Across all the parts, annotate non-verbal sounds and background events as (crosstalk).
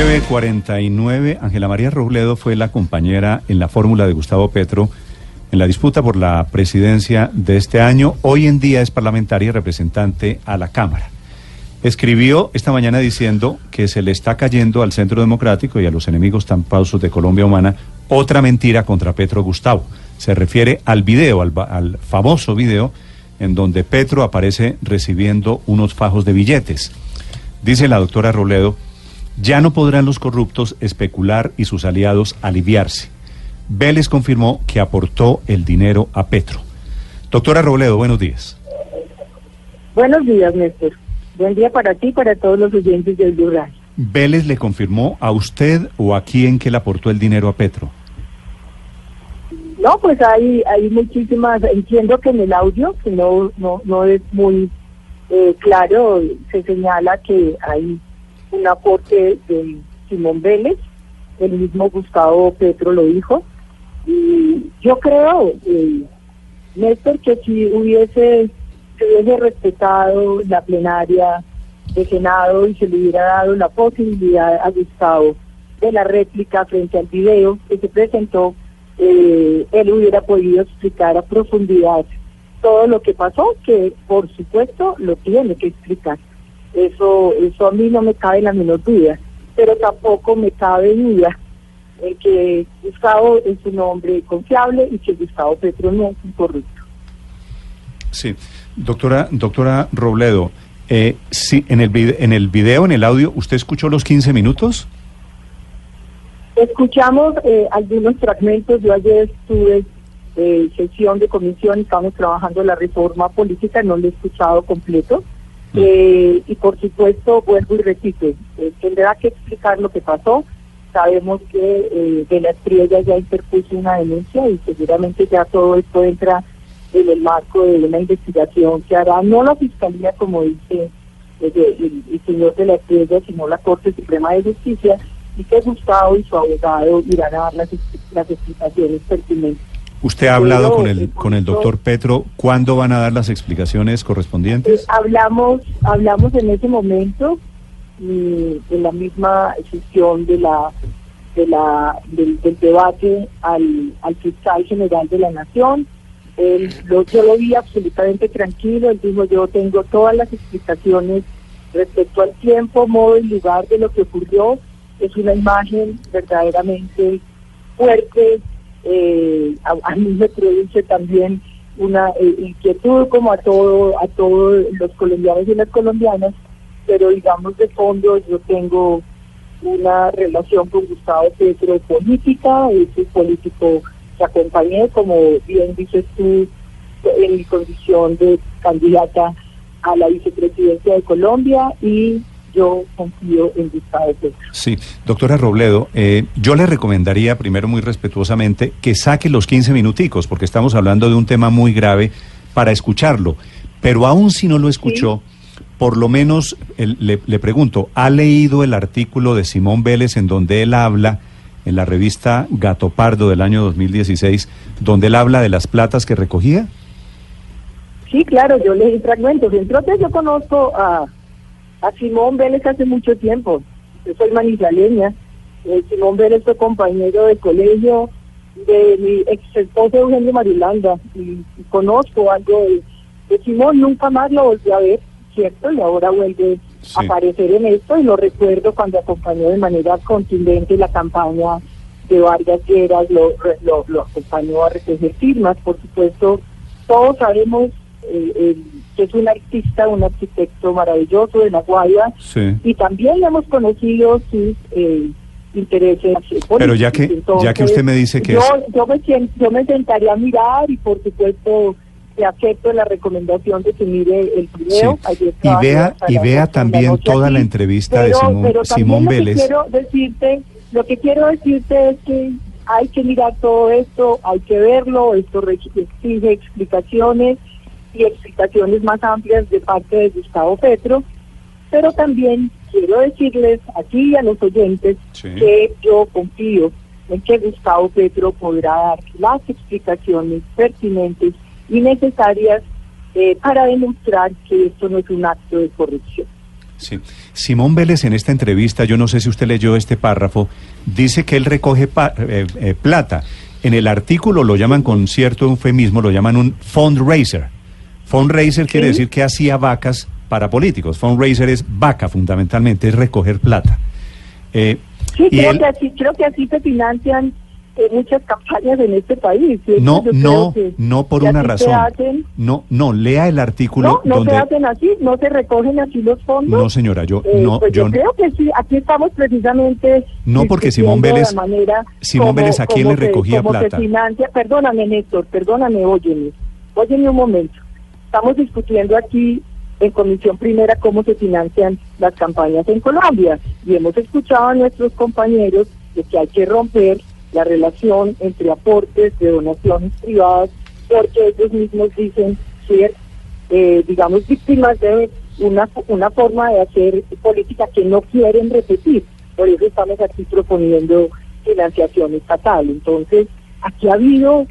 949. Ángela María Robledo fue la compañera en la fórmula de Gustavo Petro en la disputa por la presidencia de este año. Hoy en día es parlamentaria y representante a la Cámara. Escribió esta mañana diciendo que se le está cayendo al Centro Democrático y a los enemigos tan de Colombia Humana otra mentira contra Petro Gustavo. Se refiere al video, al, al famoso video en donde Petro aparece recibiendo unos fajos de billetes. Dice la doctora Robledo, ya no podrán los corruptos especular y sus aliados aliviarse. Vélez confirmó que aportó el dinero a Petro. Doctora Robledo, buenos días. Buenos días, Néstor. Buen día para ti y para todos los oyentes del Blue Radio. ¿Vélez le confirmó a usted o a quién que le aportó el dinero a Petro? No, pues hay, hay muchísimas, entiendo que en el audio, que no, no, no es muy eh, claro, se señala que hay un aporte de Simón Vélez, el mismo Gustavo Petro lo dijo, y yo creo, eh, Néstor, que si hubiese, se hubiese respetado la plenaria de Senado y se le hubiera dado la posibilidad a Gustavo de la réplica frente al video que se presentó, eh, él hubiera podido explicar a profundidad todo lo que pasó, que por supuesto lo tiene que explicar. Eso, eso a mí no me cabe la menor duda, pero tampoco me cabe duda en que Gustavo es un hombre confiable y que Gustavo Petro no es un corrupto. Sí, doctora, doctora Robledo, eh, sí, en el, en el video, en el audio, ¿usted escuchó los 15 minutos? Escuchamos eh, algunos fragmentos, yo ayer estuve en sesión de comisión, estamos trabajando la reforma política, no lo he escuchado completo. Eh, y por supuesto, vuelvo y repito, eh, tendrá que explicar lo que pasó. Sabemos que eh, de la estrella ya interpuso una denuncia y seguramente ya todo esto entra en el marco de una investigación que hará no la fiscalía, como dice eh, el, señor de la estrella, sino la Corte Suprema de Justicia, y que Gustavo y su abogado irán a dar las, las explicaciones pertinentes. ¿Usted ha hablado con el, eh, con el doctor Petro? ¿Cuándo van a dar las explicaciones Eh, correspondientes? hablamos, hablamos en ese momento mm, de la misma sesión de la, de la, del, del debate al, al fiscal general de la nación. Él, lo, yo lo vi absolutamente tranquilo, él dijo yo tengo todas las explicaciones respecto al tiempo, modo y lugar de lo que ocurrió. Es una imagen verdaderamente fuerte, eh, a, a mí me produce también una eh, inquietud como a todo a todos los colombianos y las colombianas pero digamos de fondo yo tengo una relación con Gustavo Petro política es un político que acompañé como bien dices tú en mi condición de candidata a la vicepresidencia de Colombia y yo confío en Gustavo Petro Sí, doctora Robledo, eh, yo le recomendaría primero muy respetuosamente que saque los 15 minuticos, porque estamos hablando de un tema muy grave para escucharlo. Pero aún si no lo escuchó, por lo menos el- le, le pregunto, ¿ha leído el artículo de Simón Vélez en donde él habla, en la revista Gato Pardo del año 2016, donde él habla de las platas que recogía? Sí, claro, yo leí fragmentos. Entre otros, yo conozco a, a Simón Vélez hace mucho tiempo. Yo soy manizaleña. Eh, Simón Vélez fue compañero de colegio de mi ex esposo Eugenio Marilanda. Y, y conozco algo de, de Simón. Nunca más lo volví a ver, ¿cierto? Y ahora vuelve Sí. a aparecer en esto. Y lo recuerdo cuando acompañó de manera contundente la campaña de Vargas Lleras, lo, lo, lo acompañó a recoger firmas. Por supuesto, todos sabemos eh, el- que es un artista, un arquitecto maravilloso de La Guaira, Sí. y también hemos conocido sus eh, intereses políticos. Pero ya que- ya que usted me dice que yo, es- yo, me, yo me sentaría a mirar y por supuesto acepto la recomendación de que mire el video. Sí. Y vea- y vea la también toda la entrevista de Simón- pero Simón lo que Vélez. quiero decirte, lo que quiero decirte es que hay que mirar todo esto, hay que verlo, esto exige explicaciones y explicaciones más amplias de parte de Gustavo Petro, pero también quiero decirles aquí y a los oyentes Sí. que yo confío en que Gustavo Petro podrá dar las explicaciones pertinentes y necesarias eh, para demostrar que esto no es un acto de corrupción. Sí. Simón Vélez en esta entrevista, yo no sé si usted leyó este párrafo, dice que él recoge pa- eh, eh, plata. En el artículo lo llaman con cierto eufemismo, lo llaman un fundraiser. Fundraiser quiere decir que hacía vacas para políticos. Fundraiser es vaca fundamentalmente, es recoger plata. Eh, Sí, y creo, él- que así, creo que así se financian eh, muchas campañas en este país. no, no, no por una se razón. hacen. No, no, lea el artículo No, no donde se hacen así, no se recogen así los fondos. No, señora, yo Eh, no, pues yo, yo creo que sí, aquí estamos precisamente. No, porque Simón Vélez- manera Simón como- Vélez, ¿a quién le se- recogía como plata? Se financia, perdóname, Néstor, perdóname, óyeme, óyeme un momento. Estamos discutiendo aquí en Comisión Primera cómo se financian las campañas en Colombia y hemos escuchado a nuestros compañeros de que hay que romper la relación entre aportes de donaciones privadas porque ellos mismos dicen ser, eh, digamos, víctimas de una, una forma de hacer política que no quieren repetir. Por eso estamos aquí proponiendo financiación estatal. Entonces, aquí ha habido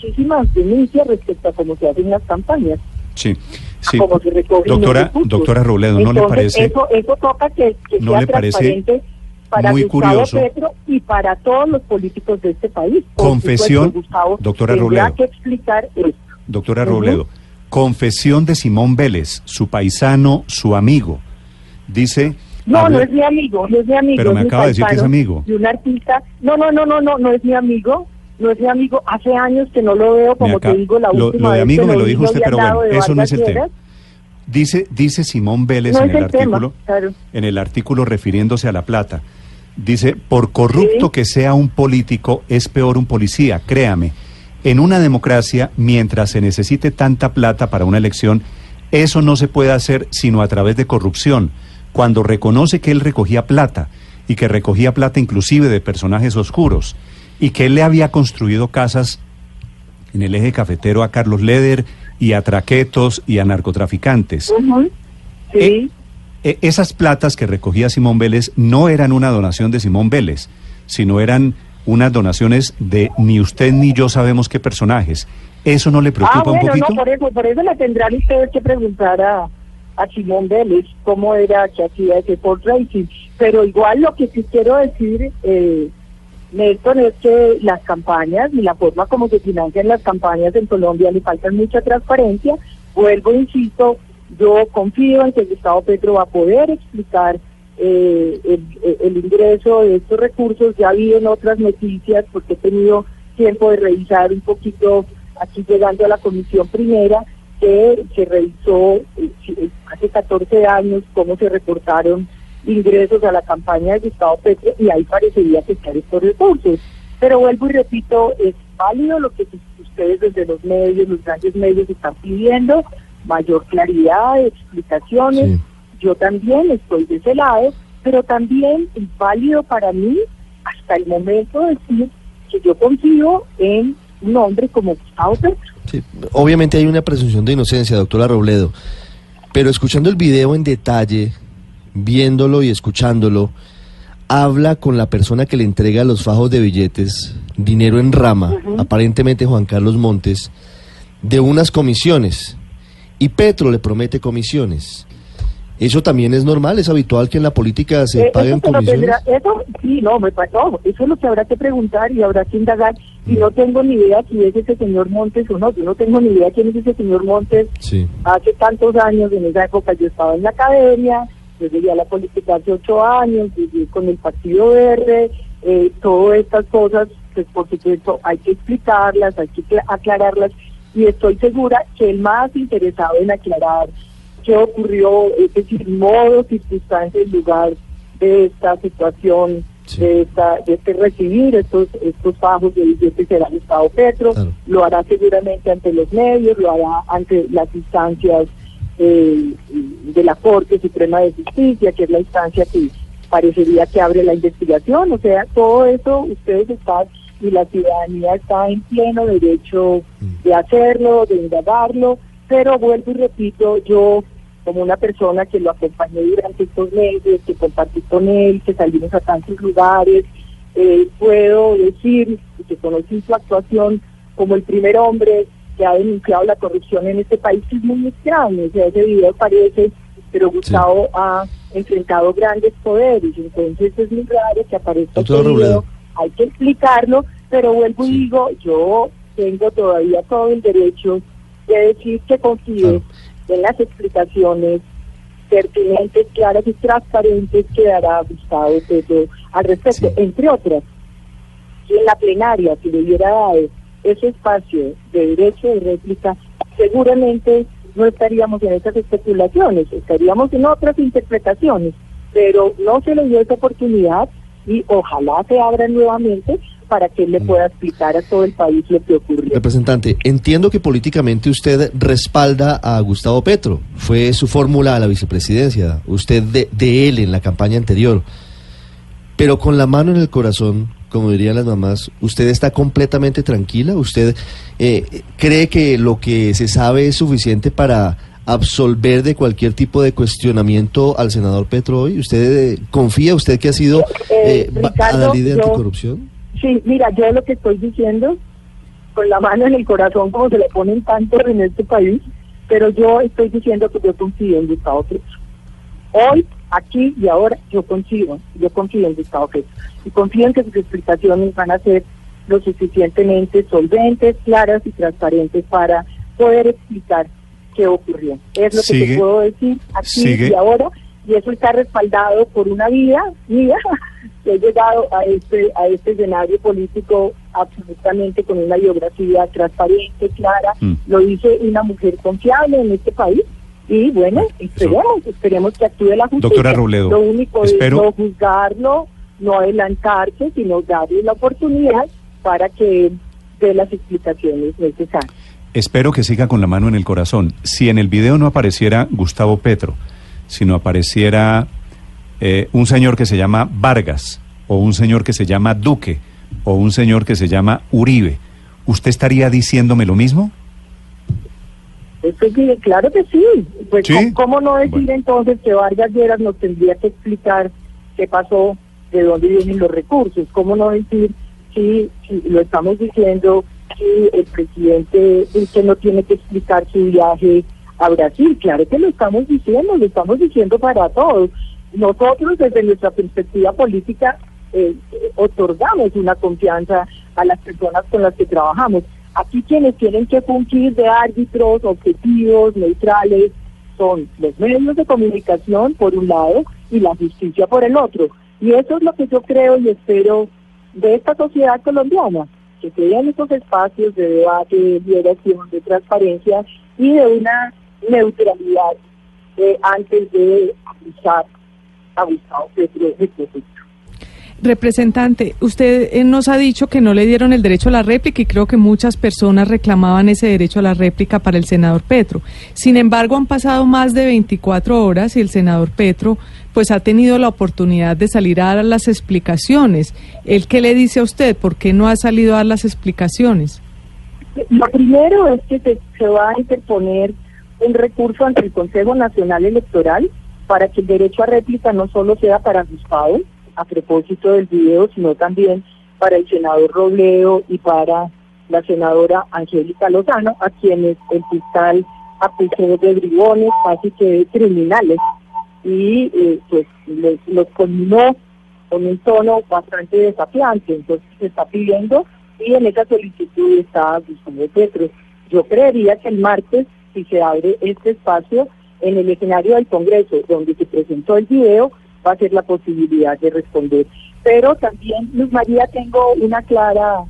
muchísimas denuncias respecto a cómo se hacen las campañas, sí, sí. se recogen Doctora, doctora Robledo, ¿no le parece? Eso, eso toca que, que ¿no sea le parece para muy Gustavo curioso? Petro y para todos los políticos de este país. Confesión, supuesto, Gustavo doctora Robledo. que explicar esto. Doctora. Robledo, confesión de Simón Vélez, su paisano, su amigo. Dice. No, habla- no es mi amigo, no es mi amigo. Pero me acaba de decir que es amigo. Y un artista. No, no, no, no, no, no es mi amigo. No es mi amigo. Hace años que no lo veo, como acaba- te digo, la lo- última lo de vez amigo que me lo dijo usted, pero bueno, eso no es el tema. Dice, dice Simón Vélez No en el tema, artículo, claro. en el artículo refiriéndose a la plata. Dice, por corrupto Sí. que sea un político, es peor un policía, créame. En una democracia, mientras se necesite tanta plata para una elección, eso no se puede hacer sino a través de corrupción. Cuando reconoce que él recogía plata y que recogía plata inclusive de personajes oscuros y que él le había construido casas en el eje cafetero a Carlos Leder y a traquetos y a narcotraficantes. Sí. Eh, E- esas platas que recogía Simón Vélez no eran una donación de Simón Vélez, sino eran unas donaciones de ni usted ni yo sabemos qué personajes. ¿Eso no le preocupa ah, bueno, un poquito? no, por eso, por eso le tendrán ustedes que preguntar a, a Simón Vélez cómo era que hacía ese Ford Racing. Pero igual lo que sí quiero decir, eh, Néstor, es que las campañas y la forma como se financian las campañas en Colombia le faltan mucha transparencia. Vuelvo, insisto, yo confío en que Gustavo Petro va a poder explicar eh, el, el ingreso de estos recursos. Ya vi en otras noticias, porque he tenido tiempo de revisar un poquito aquí llegando a la comisión primera, que se revisó eh, hace 14 años cómo se reportaron ingresos a la campaña de Gustavo Petro y ahí parecería que están estos recursos. Pero vuelvo y repito, es válido lo que ustedes desde los medios, los grandes medios están pidiendo, mayor claridad, explicaciones. Sí. Yo también estoy de ese lado, pero también es válido para mí hasta el momento decir que yo confío en un hombre como Gustavo Petro. Sí, obviamente hay una presunción de inocencia, doctora Robledo, pero escuchando el video en detalle, viéndolo y escuchándolo, habla con la persona que le entrega los fajos de billetes, dinero en rama, aparentemente Juan Carlos Montes, de unas comisiones, y Petro le promete comisiones. ¿Eso también es normal? ¿Es habitual que en la política se Eh, paguen eso, comisiones? tendrá- eso sí, no, me pasó. Eso es lo que habrá que preguntar y habrá que indagar. Y no tengo ni idea si es ese señor Montes o no. Yo no tengo ni idea quién es ese señor Montes. Sí. Hace tantos años, en esa época yo estaba en la academia, yo llegué a la política hace ocho años, llegué con el Partido Verde, eh, todas estas cosas, pues por supuesto hay que explicarlas, hay que cla- aclararlas y estoy segura que el más interesado en aclarar qué ocurrió, es decir, modo, circunstancia y lugar de esta situación Sí. de, esta, de este recibir estos, estos bajos de billetes será Gustavo Petro, Claro. lo hará seguramente ante los medios, lo hará ante las instancias eh, de la Corte Suprema de Justicia, que es la instancia que parecería que abre la investigación, o sea, todo eso ustedes están y la ciudadanía está en pleno derecho de hacerlo, de indagarlo, pero vuelvo y repito, yo como una persona que lo acompañé durante estos meses, que compartí con él, que salimos a tantos lugares, eh, puedo decir y que conocí su actuación como el primer hombre que ha denunciado la corrupción en este país, que es muy extraño, o sea, ese video parece, pero Gustavo ha enfrentado grandes poderes, entonces es muy raro que aparezca este video, hay que explicarlo, pero vuelvo y digo, yo tengo todavía todo el derecho de decir que confío Claro. en las explicaciones pertinentes, claras y transparentes que dará Gustavo Petro al respecto, Sí. entre otras. Si en la plenaria se le hubiera dado ese espacio de derecho de réplica, seguramente no estaríamos en esas especulaciones, estaríamos en otras interpretaciones, pero no se le dio esa oportunidad y ojalá se abra nuevamente para que él le pueda explicar a todo el país lo que ocurrió. Representante, entiendo que políticamente usted respalda a Gustavo Petro. Fue su fórmula a la vicepresidencia, usted de, de él en la campaña anterior. Pero con la mano en el corazón, como dirían las mamás, ¿usted está completamente tranquila? ¿Usted eh, cree que lo que se sabe es suficiente para absolver de cualquier tipo de cuestionamiento al senador Petro hoy? ¿Usted eh, confía, usted que ha sido Eh, eh, Ricardo, de yo- anticorrupción? Sí, mira, yo lo que estoy diciendo, con la mano en el corazón, como se le ponen tantos en este país, pero yo estoy diciendo que yo confío en Gustavo Petro. Hoy, aquí y ahora, yo confío, yo confío en Gustavo Petro. Y confío en que sus explicaciones van a ser lo suficientemente solventes, claras y transparentes para poder explicar qué ocurrió. Es lo que te puedo decir aquí sigue- y ahora, y eso está respaldado por una vida mía (laughs) que he llegado a este a este escenario político absolutamente con una biografía transparente, clara, Mm. lo dice una mujer confiable en este país y bueno, esperemos, esperemos que actúe la justicia. Doctora Robledo, lo único espero- es no juzgarlo, no adelantarse, sino darle la oportunidad para que dé las explicaciones necesarias. Espero que siga con la mano en el corazón. Si en el video no apareciera Gustavo Petro, sino apareciera eh, un señor que se llama Vargas, o un señor que se llama Duque, o un señor que se llama Uribe, ¿usted estaría diciéndome lo mismo? Eso sí, claro que sí. Pues, ¿Sí? ¿cómo, no decir Bueno. entonces que Vargas Lleras nos tendría que explicar qué pasó, de dónde vienen los recursos? ¿Cómo no decir si, si lo estamos diciendo, si el presidente Duque no tiene que explicar su viaje a Brasil? Claro que lo estamos diciendo, lo estamos diciendo para todos. Nosotros desde nuestra perspectiva política eh, eh, otorgamos una confianza a las personas con las que trabajamos. Aquí quienes tienen que fungir de árbitros objetivos, neutrales, son los medios de comunicación por un lado y la justicia por el otro. Y eso es lo que yo creo y espero de esta sociedad colombiana, que den estos espacios de debate, de liberación, de transparencia y de una neutralidad eh, antes de acusar a Gustavo Petro. Representante, usted eh, nos ha dicho que no le dieron el derecho a la réplica y creo que muchas personas reclamaban ese derecho a la réplica para el senador Petro. Sin embargo, han pasado más de 24 horas y el senador Petro pues ha tenido la oportunidad de salir a dar las explicaciones. ¿El qué le dice a usted? ¿Por qué no ha salido a dar las explicaciones? Lo primero es que se, va a interponer un recurso ante el Consejo Nacional Electoral para que el derecho a réplica no solo sea para Gustavo, a propósito del video, sino también para el senador Robledo y para la senadora Angélica Lozano, a quienes el fiscal acusó de bribones, casi que de criminales, y eh, pues los conminó con un tono bastante desafiante. Entonces se está pidiendo y en esa solicitud está Gustavo Petro. Yo creería que el martes, si se abre este espacio en el escenario del Congreso, donde se presentó el video, va a ser la posibilidad de responder. Pero también, Luz María, tengo una clara,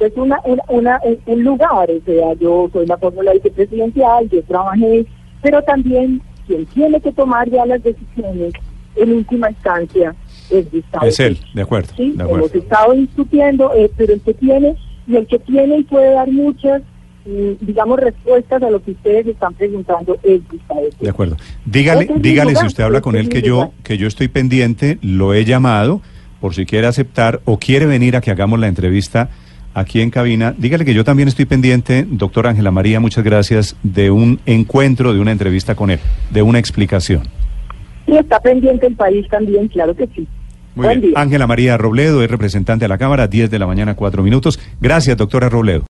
es una, una, una- un- lugar, o sea, yo soy la fórmula vicepresidencial, yo trabajé, pero también quien tiene que tomar ya las decisiones en última instancia es Gustavo. Es él, de acuerdo, Sí, de acuerdo. hemos estado discutiendo, eh, pero el que tiene, y el que tiene y puede dar muchas, digamos, respuestas a lo que ustedes están preguntando es. De acuerdo. Dígale, dígale si usted habla con él que yo, que yo estoy pendiente, lo he llamado por si quiere aceptar o quiere venir a que hagamos la entrevista aquí en cabina. Dígale que yo también estoy pendiente, doctora Ángela María, muchas gracias, de un encuentro, de una entrevista con él, de una explicación. Y está pendiente el país también, claro que sí. Muy Buen bien. Ángela María Robledo es representante de la Cámara, 10 de la mañana, 4 minutos. Gracias, doctora Robledo.